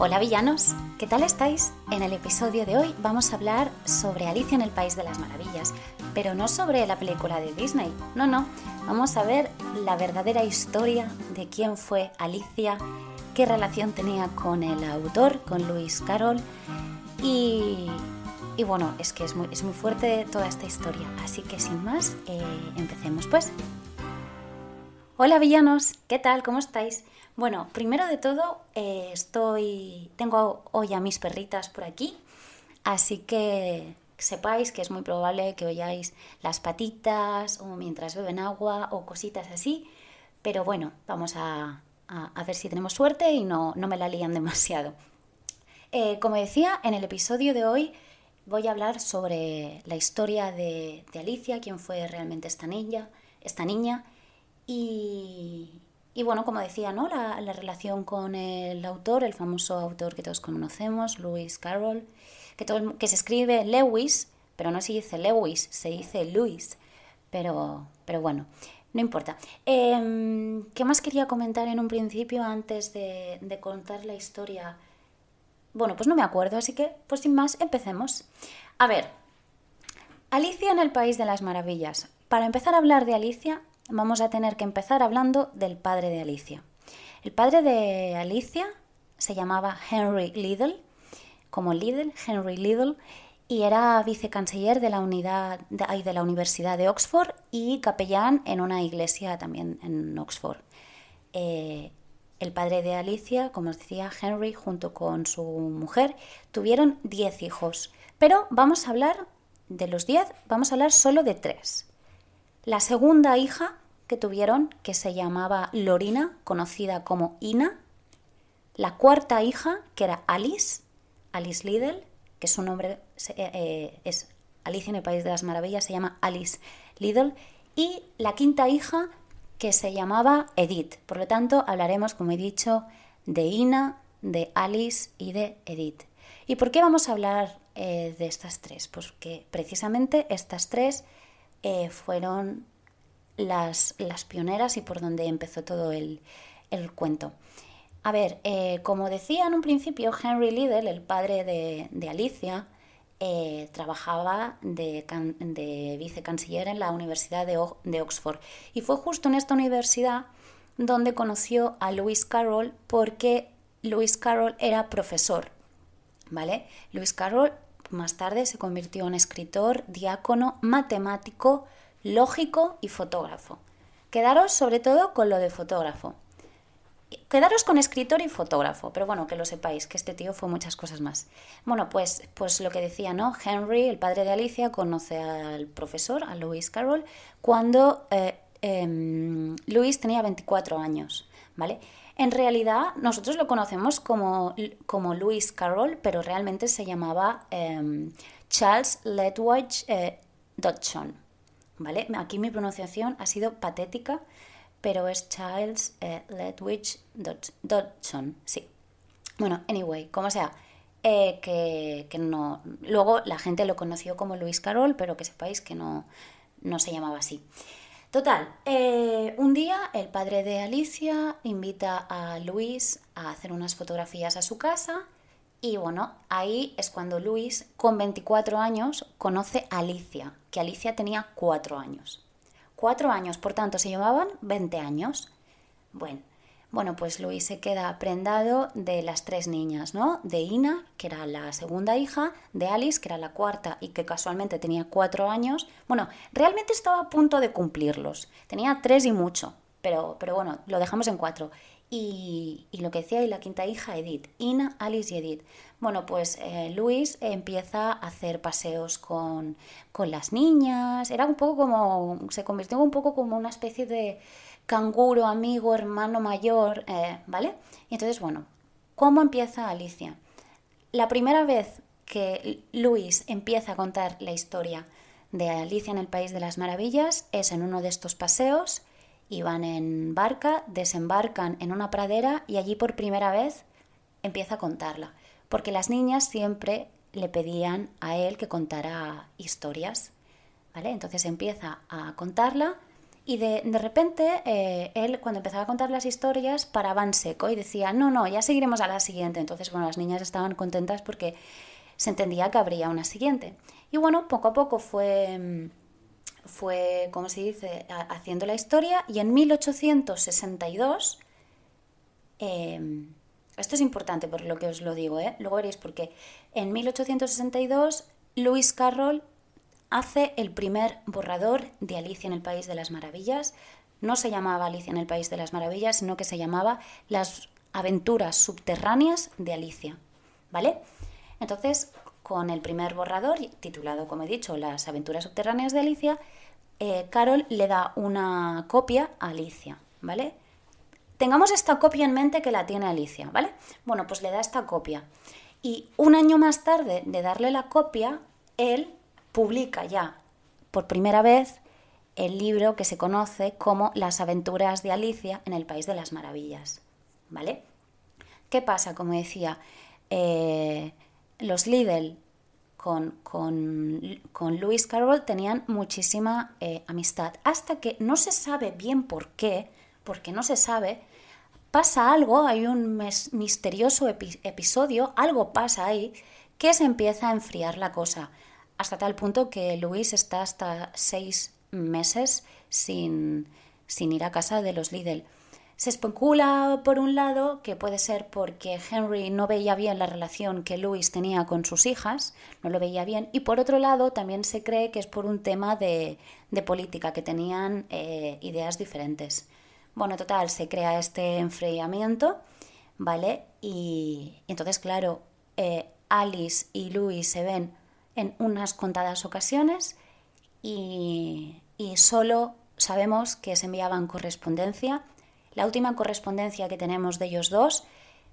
Hola villanos, ¿qué tal estáis? En el episodio de hoy vamos a hablar sobre Alicia en el País de las Maravillas, pero no sobre la película de Disney, no, no, vamos a ver la verdadera historia de quién fue Alicia, qué relación tenía con el autor, con Lewis Carroll y, bueno, es que es muy, es muy fuerte toda esta historia, así que sin más, eh, empecemos pues. Hola villanos, ¿qué tal? ¿Cómo estáis? Bueno, primero de todo, eh, estoy. tengo hoy a mis perritas por aquí, así que sepáis que es muy probable que oyáis las patitas o mientras beben agua o cositas así. Pero bueno, vamos a, ver si tenemos suerte y no, me la lían demasiado. Eh, como decía, en el episodio de hoy voy a hablar sobre la historia de, de Alicia, quién fue realmente esta niña, esta niña y, y bueno, como decía, ¿no? La, relación con el autor, el famoso autor que todos conocemos, Lewis Carroll, que, todo, que se escribe Lewis, pero no se dice Lewis, se dice Lewis. Pero, pero bueno, no importa. Em, ¿Qué más quería comentar en un principio antes de, de contar la historia? Bueno, pues no me acuerdo, así que, pues sin más, empecemos. A ver, Alicia en el País de las Maravillas. Para empezar a hablar de Alicia, vamos a tener que empezar hablando del padre de Alicia. El padre de Alicia se llamaba Henry Liddell, como Liddell, Henry Liddell, y era vicecanciller de la, unidad, de, la Universidad de Oxford y capellán en una iglesia también en Oxford. Eh, el padre de Alicia, como decía, Henry, junto con su mujer, tuvieron diez hijos. Pero vamos a hablar de los diez, vamos a hablar solo de tres. La segunda hija que tuvieron, que se llamaba Lorina, conocida como Ina. La cuarta hija, que era Alice, Alice Liddell, que su nombre eh, eh, es Alicia en el País de las Maravillas, se llama Alice Liddell. Y la quinta hija, que se llamaba Edith. Por lo tanto, hablaremos, como he dicho, de Ina, de Alice y de Edith. ¿Y por qué vamos a hablar eh, de estas tres? Pues que precisamente estas tres eh, fueron las, las, pioneras y por donde empezó todo el, cuento. A ver, eh, como decía en un principio, Henry Liddell, el padre de, Alicia, eh, trabajaba de, de, vicecanciller en la Universidad de, de, Oxford. Y fue justo en esta universidad donde conoció a Lewis Carroll porque Lewis Carroll era profesor. ¿Vale? Lewis Carroll más tarde se convirtió en escritor, diácono, matemático, lógico y fotógrafo. Quedaros sobre todo con lo de fotógrafo. Quedaros con escritor y fotógrafo, pero bueno, que lo sepáis, que este tío fue muchas cosas más. Bueno, pues, pues lo que decía, ¿no? Henry, el padre de Alicia, conoce al profesor, a Lewis Carroll, cuando eh, em, tenía 24 años, ¿vale? En realidad, nosotros lo conocemos como, como Lewis Carroll, pero realmente se llamaba em, Charles Ledwidge eh, Dodson. ¿Vale? Aquí mi pronunciación ha sido patética, pero es Charles eh, Ledwidge Dodson. Sí. Bueno, anyway, como sea. Eh, que, que, no. Luego la gente lo conoció como Lewis Carroll, pero que sepáis que no, no se llamaba así. Total, eh, un día el padre de Alicia invita a Luis a hacer unas fotografías a su casa y bueno, ahí es cuando Luis, con 24 años, conoce a Alicia, que Alicia tenía 4 años. 4 años, por tanto, se llevaban 20 años. Bueno, bueno, pues Luis se queda prendado de las tres niñas, ¿no? De Ina, que era la segunda hija, de Alice, que era la cuarta y que casualmente tenía cuatro años. Bueno, realmente estaba a punto de cumplirlos. Tenía tres y mucho, pero, pero bueno, lo dejamos en cuatro. Y, lo que decía, y la quinta hija, Edith. Ina, Alice y Edith. Bueno, pues eh, Luis empieza a hacer paseos con, con las niñas. Era un poco como, se convirtió un poco como una especie de canguro, amigo, hermano mayor, eh, ¿vale? Y entonces, bueno, ¿cómo empieza Alicia? La primera vez que Luis empieza a contar la historia de Alicia en el País de las Maravillas es en uno de estos paseos, iban en barca, desembarcan en una pradera y allí por primera vez empieza a contarla, porque las niñas siempre le pedían a él que contara historias, ¿vale? Entonces empieza a contarla Y de, repente, eh, él, cuando empezaba a contar las historias, paraba en seco y decía, no, no, ya seguiremos a la siguiente. Entonces, bueno, las niñas estaban contentas porque se entendía que habría una siguiente. Y bueno, poco a poco fue, mm, fue como se dice, haciendo la historia y en 1862, em, esto es importante por lo que os lo digo, ¿eh? luego veréis porque en 1862 Lewis Carroll hace el primer borrador de Alicia en el País de las Maravillas. No se llamaba Alicia en el País de las Maravillas, sino que se llamaba Las aventuras subterráneas de Alicia. ¿Vale? Entonces, con el primer borrador, titulado, como he dicho, Las aventuras subterráneas de Alicia, eh, Carol le da una copia a Alicia, ¿vale? Tengamos esta copia en mente que la tiene Alicia, ¿vale? Bueno, pues le da esta copia. Y un año más tarde de darle la copia, él publica ya por primera vez el libro que se conoce como Las aventuras de Alicia en el País de las Maravillas. ¿Vale? ¿Qué pasa? Como decía, eh, los Lidl con, con, con, Lewis Carroll tenían muchísima eh, amistad, hasta que no se sabe bien por qué, porque no se sabe, pasa algo, hay un misterioso episodio, algo pasa ahí, que se empieza a enfriar la cosa hasta tal punto que Luis está hasta seis meses sin, sin ir a casa de los Lidl. Se especula, por un lado, que puede ser porque Henry no veía bien la relación que Louis tenía con sus hijas, no lo veía bien, y por otro lado también se cree que es por un tema de, de política, que tenían eh, ideas diferentes. Bueno, total, se crea este enfriamiento, ¿vale? Y, entonces, claro, eh, Alice y Louis se ven en unas contadas ocasiones y, solo sabemos que se enviaban correspondencia. La última correspondencia que tenemos de ellos dos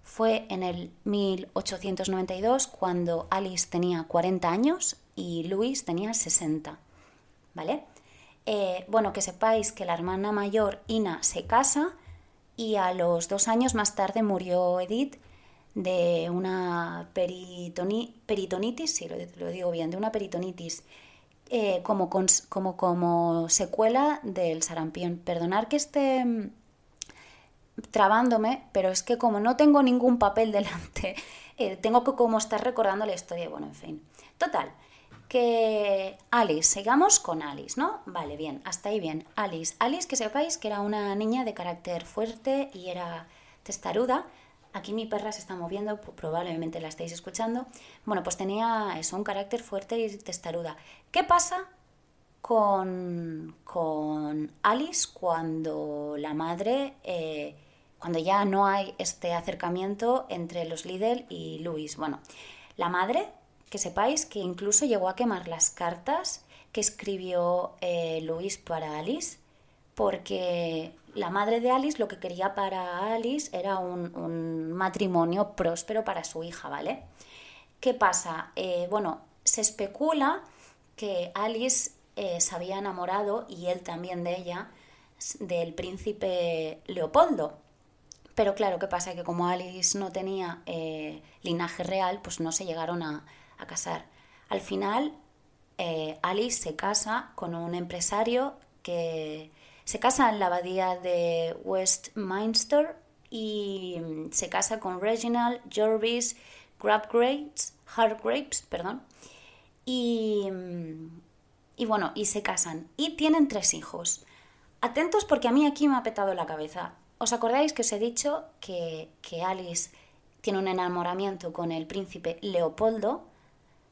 fue en el 1892 cuando Alice tenía 40 años y Luis tenía 60. ¿Vale? Eh, bueno, que sepáis que la hermana mayor, Ina, se casa y a los dos años más tarde murió Edith de una peritonitis, si lo, digo bien, de una peritonitis eh, como, como, como secuela del sarampión. Perdonar que esté mm, trabándome, pero es que como no tengo ningún papel delante, eh, tengo que como estar recordando la historia. Bueno, en fin. Total, que Alice, sigamos con Alice, ¿no? Vale, bien, hasta ahí bien. Alice, Alice, que sepáis que era una niña de carácter fuerte y era testaruda, Aquí mi perra se está moviendo, probablemente la estáis escuchando. Bueno, pues tenía eso, un carácter fuerte y testaruda. ¿Qué pasa con, con Alice cuando la madre, eh, cuando ya no hay este acercamiento entre los Lidl y Luis? Bueno, la madre, que sepáis que incluso llegó a quemar las cartas que escribió eh, Luis para Alice, porque la madre de Alice lo que quería para Alice era un, matrimonio próspero para su hija, ¿vale? ¿Qué pasa? Eh, bueno, se especula que Alice eh, se había enamorado, y él también de ella, del príncipe Leopoldo. Pero claro, ¿qué pasa? Que como Alice no tenía eh, linaje real, pues no se llegaron a, a casar. Al final, Alice se casa con un empresario que se casa en la abadía de Westminster y mm, se casa con Reginald Jarvis Grabgrapes, Hargraves, perdón. Y, mm, y bueno, y se casan. Y tienen tres hijos. Atentos porque a mí aquí me ha petado la cabeza. ¿Os acordáis que os he dicho que, que Alice tiene un enamoramiento con el príncipe Leopoldo?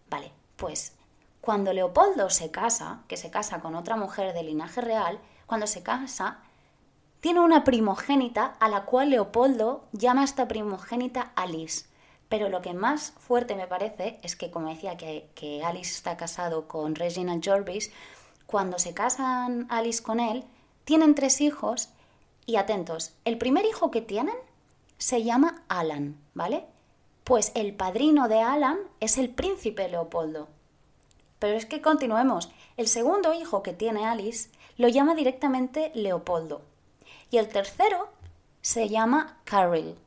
Vale, pues cuando Leopoldo se casa, que se casa con otra mujer de linaje real, cuando se casa, tiene una primogénita a la cual Leopoldo llama a esta primogénita Alice. Pero lo que más fuerte me parece es que, como decía, que, Alice está casado con Reginald Jarvis, cuando se casan Alice con él, tienen tres hijos y atentos, el primer hijo que tienen se llama Alan, ¿vale? Pues el padrino de Alan es el príncipe Leopoldo. Pero es que continuemos. El segundo hijo que tiene Alice lo llama directamente Leopoldo. Y el tercero se llama Carol,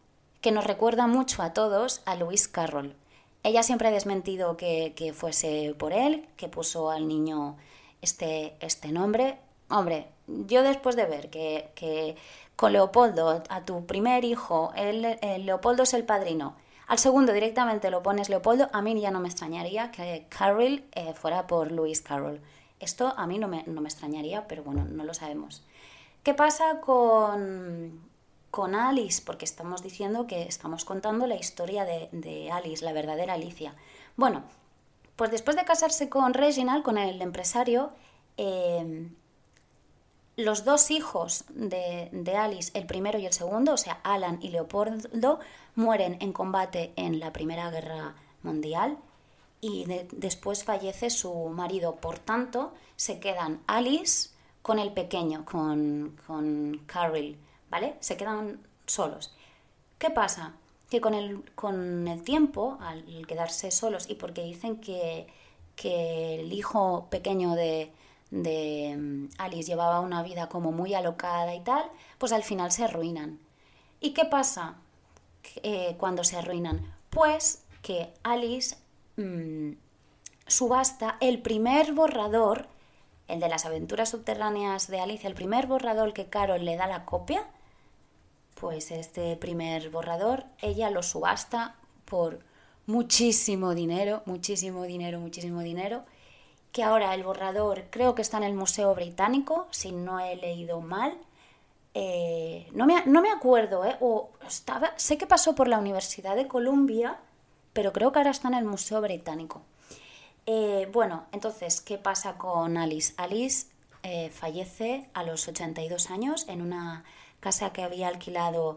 que nos recuerda mucho a todos a Lewis Carroll. Ella siempre ha desmentido que, fuese por él, que puso al niño este, este nombre. Hombre, yo después de ver que, con Leopoldo, a tu primer hijo, Leopoldo es el padrino, al segundo directamente lo pones Leopoldo, a mí ya no me extrañaría que Carol eh, fuera por Louis Carroll. Esto a mí no me, no me extrañaría, pero bueno, no lo sabemos. ¿Qué pasa con, con Alice? Porque estamos diciendo que estamos contando la historia de, Alice, la verdadera Alicia. Bueno, pues después de casarse con Reginald, con el empresario, eh, los dos hijos de, Alice, el primero y el segundo, o sea, Alan y Leopoldo, mueren en combate en la Primera Guerra Mundial y después fallece su marido. Por tanto, se quedan Alice con el pequeño, con, con Carol, ¿vale? Se quedan solos. ¿Qué pasa? Que con el, con el tiempo, al quedarse solos, y porque dicen que, que el hijo pequeño de, de mm, Alice llevaba una vida como muy alocada y tal, pues al final se arruinan. ¿Y qué pasa eh, cuando se arruinan? Pues que Alice mm, subasta el primer borrador, el de las aventuras subterráneas de Alice, el primer borrador que Carol le da la copia, pues este primer borrador ella lo subasta por muchísimo dinero, muchísimo dinero, muchísimo dinero que ahora el borrador creo que está en el Museo Británico, si no he leído mal. Eh, no, me, no, me, acuerdo, ¿eh? Sé que pasó por la Universidad de Columbia, pero creo que ahora está en el Museo Británico. Eh, bueno, entonces, ¿qué pasa con Alice? Alice fallece a los 82 años en una casa que había alquilado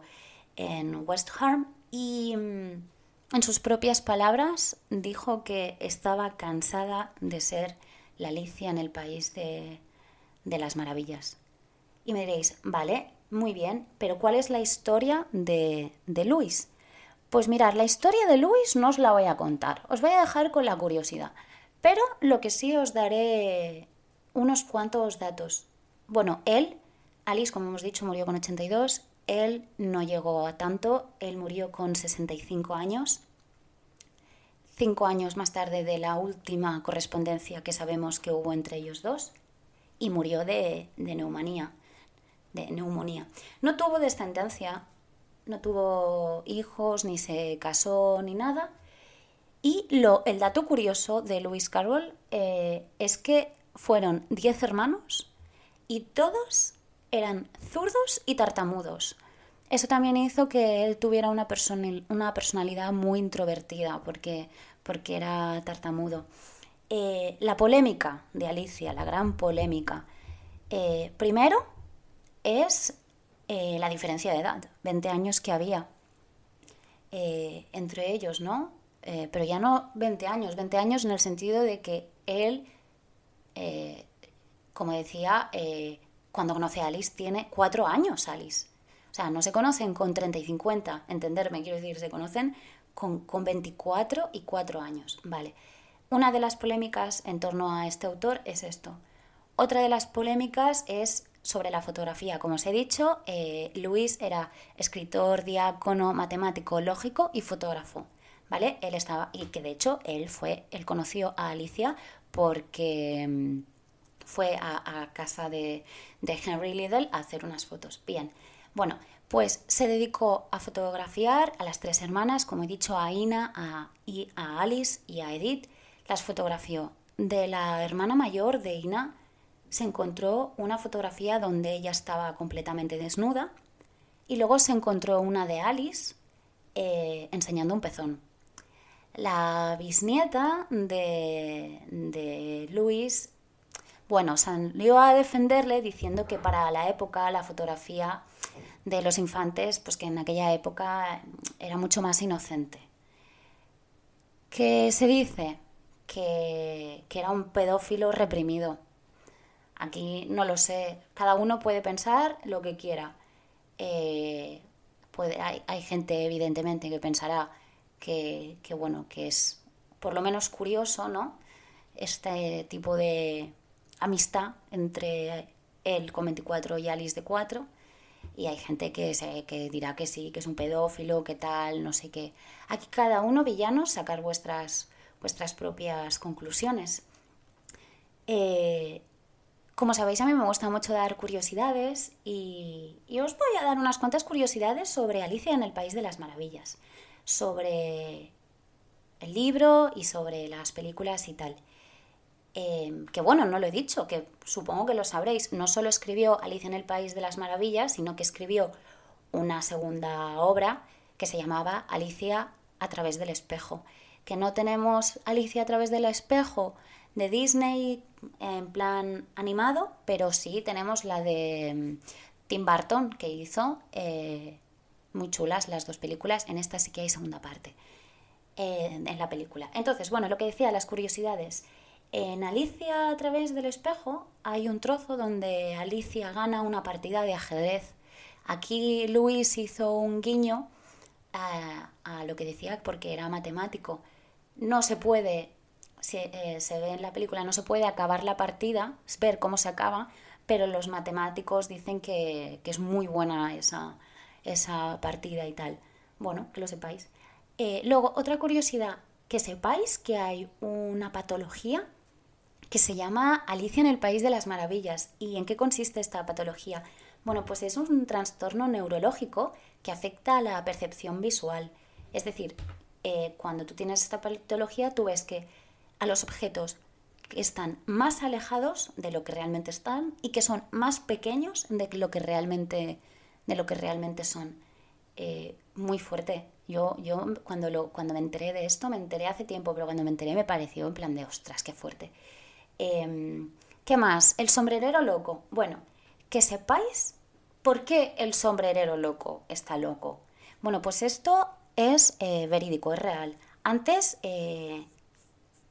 en West Harm y mm, en sus propias palabras dijo que estaba cansada de ser la Alicia en el País de, las Maravillas. Y me diréis, vale, muy bien, pero ¿cuál es la historia de, de Luis? Pues mirad, la historia de Luis no os la voy a contar, os voy a dejar con la curiosidad. Pero lo que sí os daré unos cuantos datos. Bueno, él, Alice, como hemos dicho, murió con 82, él no llegó a tanto, él murió con 65 años cinco años más tarde de la última correspondencia que sabemos que hubo entre ellos dos, y murió de, neumonía, de neumonía. No tuvo descendencia, no tuvo hijos, ni se casó, ni nada. Y lo, el dato curioso de Lewis Carroll eh, es que fueron diez hermanos y todos eran zurdos y tartamudos. Eso también hizo que él tuviera una, una personalidad muy introvertida, porque, porque era tartamudo. Eh, la polémica de Alicia, la gran polémica. Eh, primero es eh, la diferencia de edad, 20 años que había entre ellos, ¿no? pero ya no 20 años, 20 años en el sentido de que él, como decía, cuando conoce a Alice, tiene cuatro años Alice. O sea, no se conocen con 30 y 50, entenderme, quiero decir, se conocen con, 24 y 4 años. Vale. Una de las polémicas en torno a este autor es esto. Otra de las polémicas es sobre la fotografía. Como os he dicho, eh, Luis era escritor, diácono, matemático, lógico y fotógrafo. ¿Vale? Él estaba, y que de hecho él fue, él conoció a Alicia porque mm, fue a, casa de, de Henry Liddell a hacer unas fotos. Bien, bueno, pues se dedicó a fotografiar a las tres hermanas, como he dicho, a Ina, a, a Alice y a Edith. Las fotografió. De la hermana mayor de Ina se encontró una fotografía donde ella estaba completamente desnuda y luego se encontró una de Alice eh, enseñando un pezón. La bisnieta de, de Luis, bueno, salió a defenderle diciendo que para la época la fotografía de los infantes, pues que en aquella época era mucho más inocente. ¿Qué se dice? Que, era un pedófilo reprimido. Aquí no lo sé. Cada uno puede pensar lo que quiera. Eh, puede, hay, hay, gente, evidentemente, que pensará que, que, bueno, que es por lo menos curioso, ¿no? Este tipo de amistad entre él con 24 y Alice de 4 y hay gente que, se, que dirá que sí, que es un pedófilo, que tal, no sé qué. Aquí cada uno, villanos, sacar vuestras, vuestras propias conclusiones. Eh, como sabéis, a mí me gusta mucho dar curiosidades y, os voy a dar unas cuantas curiosidades sobre Alicia en el País de las Maravillas, sobre el libro y sobre las películas y tal. Em, que bueno, no lo he dicho, que supongo que lo sabréis, no solo escribió Alicia en el País de las Maravillas, sino que escribió una segunda obra que se llamaba Alicia a través del espejo. Que no tenemos Alicia a través del espejo de Disney en plan animado, pero sí tenemos la de mm, Tim Burton que hizo, eh, muy chulas las dos películas, en esta sí que hay segunda parte en la película. Entonces, bueno, lo que decía, las curiosidades. En Alicia a través del espejo hay un trozo donde Alicia gana una partida de ajedrez. Aquí Luis hizo un guiño a, a lo que decía porque era matemático. No se puede se, eh, se ve en la película, no se puede acabar la partida, ver cómo se acaba, pero los matemáticos dicen que, es muy buena esa, esa, partida y tal. Bueno, que lo sepáis. Eh, luego, otra curiosidad, que sepáis que hay una patología que se llama Alicia en el País de las Maravillas. ¿Y en qué consiste esta patología? Bueno, pues es un trastorno neurológico que afecta a la percepción visual. Es decir, eh, cuando tú tienes esta patología, tú ves que a los objetos que están más alejados de lo que realmente están y que son más pequeños de lo que realmente, de lo que realmente son. Eh, muy fuerte. Yo, yo cuando, lo, cuando me enteré de esto, me enteré hace tiempo, pero cuando me enteré me pareció en plan de ostras, qué fuerte. Em, ¿Qué más? El sombrerero loco. Bueno, que sepáis por qué el sombrerero loco está loco. Bueno, pues esto es eh, verídico, es real. Antes eh,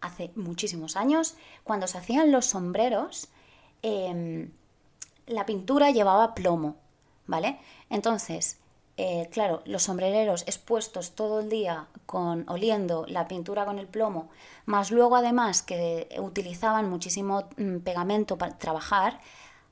hace muchísimos años, cuando se hacían los sombreros, em, la pintura llevaba plomo, ¿vale? Entonces, eh, claro, los sombrereros expuestos todo el día con oliendo la pintura con el plomo, más luego además que utilizaban muchísimo mm, pegamento para trabajar,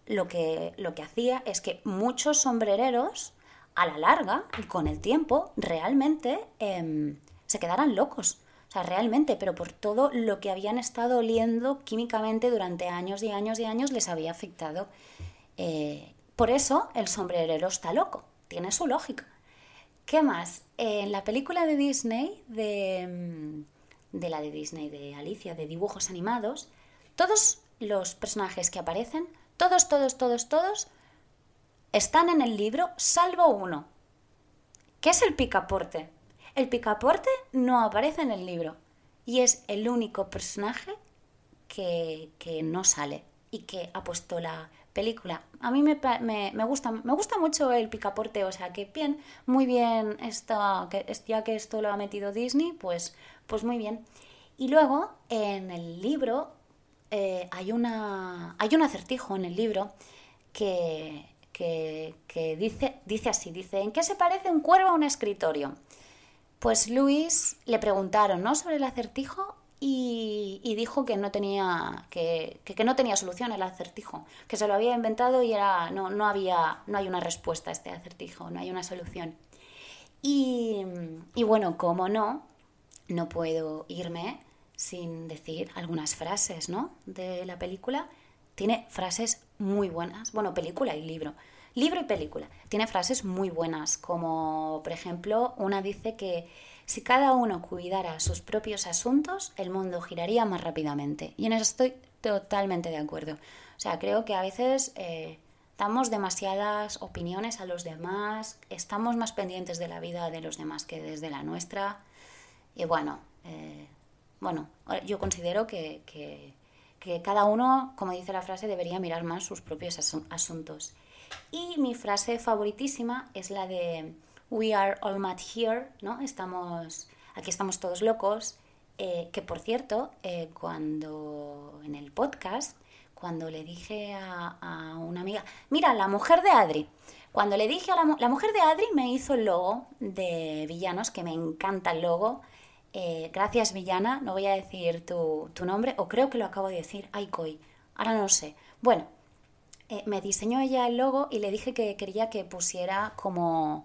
lo que, lo que hacía es que muchos sombrereros, a la larga y con el tiempo, realmente em, se quedaran locos o sea, realmente, pero por todo lo que habían estado oliendo químicamente durante años y años y años les había afectado. Eh, por eso el sombrerero está loco, tiene su lógica. ¿Qué más? en la película de Disney, de, mm, de la de Disney, de Alicia, de dibujos animados, todos los personajes que aparecen, todos, todos, todos, todos, están en el libro, salvo uno, que es el picaporte. El picaporte no aparece en el libro y es el único personaje que, no sale y que ha puesto la película. A mí me, gusta, me gusta mucho el picaporte, o sea que bien, muy bien, esta, que, ya que esto lo ha metido Disney, pues, pues muy bien. Y luego en el libro eh, hay, una, hay un acertijo en el libro que, que, que, dice, dice así, dice, ¿en qué se parece un cuervo a un escritorio? Pues Luis le preguntaron ¿no? sobre el acertijo y, dijo que no, tenía, que, no tenía solución el acertijo, que se lo había inventado y era, no, no, había, no hay una respuesta a este acertijo, no hay una solución. Y, y bueno, como no, no puedo irme sin decir algunas frases ¿no? de la película. Tiene frases muy buenas, bueno, película y libro. Libro y película. Tiene frases muy buenas, como por ejemplo, una dice que si cada uno cuidara sus propios asuntos, el mundo giraría más rápidamente. Y en eso estoy totalmente de acuerdo. O sea, creo que a veces eh, damos demasiadas opiniones a los demás, estamos más pendientes de la vida de los demás que desde la nuestra. Y bueno, eh, bueno, yo considero que, que, que, cada uno, como dice la frase, debería mirar más sus propios asuntos. Y mi frase favoritísima es la de We are all mad here, ¿no? Estamos, aquí estamos todos locos. Eh, que por cierto, eh, cuando en el podcast, cuando le dije a, una amiga, mira, la mujer de Adri, cuando le dije a la, mujer de Adri me hizo el logo de villanos, que me encanta el logo. Eh, gracias, villana, no voy a decir tu, tu, nombre, o creo que lo acabo de decir, ay, coi, ahora no sé. Bueno, me diseñó ella el logo y le dije que quería que pusiera como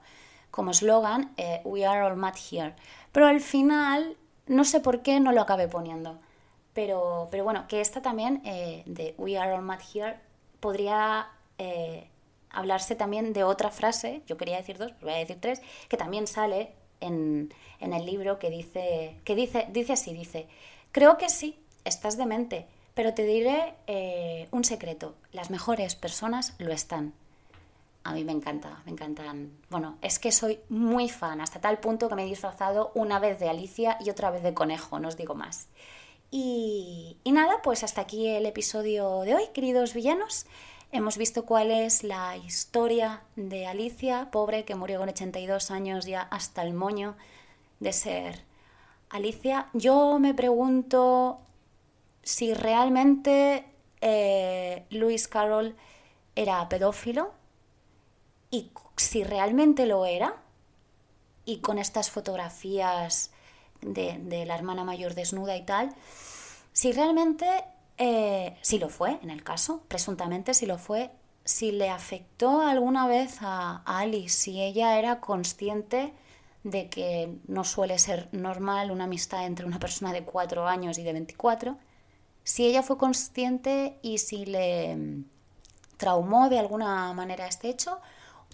como eslogan eh, We are all mad here. Pero al final, no sé por qué no lo acabé poniendo. Pero, pero bueno, que esta también eh, de We are all mad here podría eh, hablarse también de otra frase, yo quería decir dos, pero voy a decir tres, que también sale en, el libro que dice, que dice, dice así, dice, creo que sí, estás demente, pero te diré eh, un secreto, las mejores personas lo están. A mí me encanta, me encantan. Bueno, es que soy muy fan, hasta tal punto que me he disfrazado una vez de Alicia y otra vez de conejo, no os digo más. Y, y nada, pues hasta aquí el episodio de hoy, queridos villanos. Hemos visto cuál es la historia de Alicia, pobre que murió con 82 años ya hasta el moño de ser Alicia. Yo me pregunto si realmente eh, Carroll era pedófilo y si realmente lo era y con estas fotografías de, la hermana mayor desnuda y tal, si realmente eh, si lo fue, en el caso, presuntamente si lo fue, si le afectó alguna vez a, Alice, si ella era consciente de que no suele ser normal una amistad entre una persona de 4 años y de 24, si ella fue consciente y si le mm, traumó de alguna manera este hecho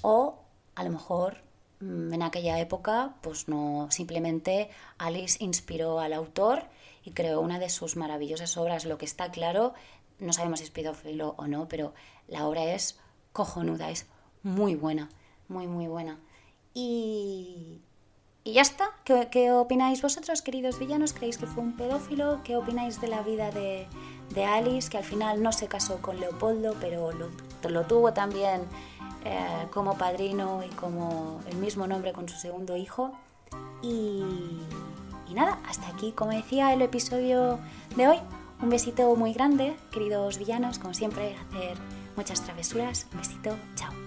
o a lo mejor mm, en aquella época pues no simplemente Alice inspiró al autor y creó una de sus maravillosas obras. Lo que está claro, no sabemos si es pedófilo o no, pero la obra es cojonuda, es muy buena, muy, muy buena. Y, y ya está. ¿Qué, opináis vosotros, queridos villanos? ¿Creéis que fue un pedófilo? ¿Qué opináis de la vida de, de Alice, que al final no se casó con Leopoldo, pero lo, lo tuvo también eh, como padrino y como el mismo nombre con su segundo hijo? Y y nada, hasta aquí, como decía, el episodio de hoy. Un besito muy grande, queridos villanos, como siempre, hacer muchas travesuras. Un besito, chao.